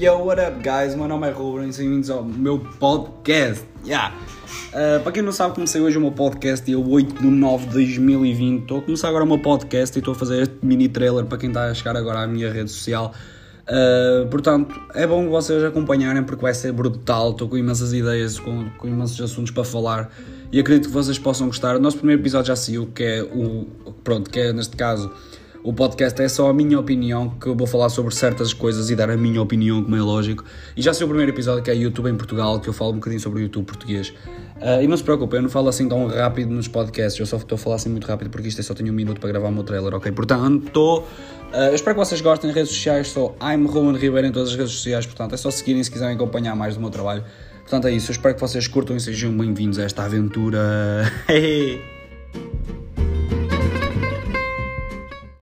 Yo, what up, guys? Meu nome é Ruben, bem-vindos ao meu podcast. Yeah. Uh, para quem não sabe, comecei hoje o meu podcast dia 8 de 9 de 2020. Estou a começar agora o meu podcast e estou a fazer este mini trailer para quem está a chegar agora à minha rede social. Uh, portanto, é bom vocês acompanharem porque vai ser brutal. Estou com imensas ideias, com, com imensos assuntos para falar e acredito que vocês possam gostar. O nosso primeiro episódio já saiu, que é o. Pronto, que é neste caso o podcast é só a minha opinião, que eu vou falar sobre certas coisas e dar a minha opinião, como é lógico. E já sei o primeiro episódio que é YouTube em Portugal, que eu falo um bocadinho sobre o YouTube português. Uh, e não se preocupem, eu não falo assim tão rápido nos podcasts, eu só estou a falar assim muito rápido porque isto é só tenho um minuto para gravar o meu trailer, ok? Portanto, uh, eu espero que vocês gostem. Redes sociais, sou I'm Roman Ribeiro em todas as redes sociais, portanto é só seguirem se quiserem acompanhar mais do meu trabalho. Portanto é isso, eu espero que vocês curtam e sejam bem-vindos a esta aventura.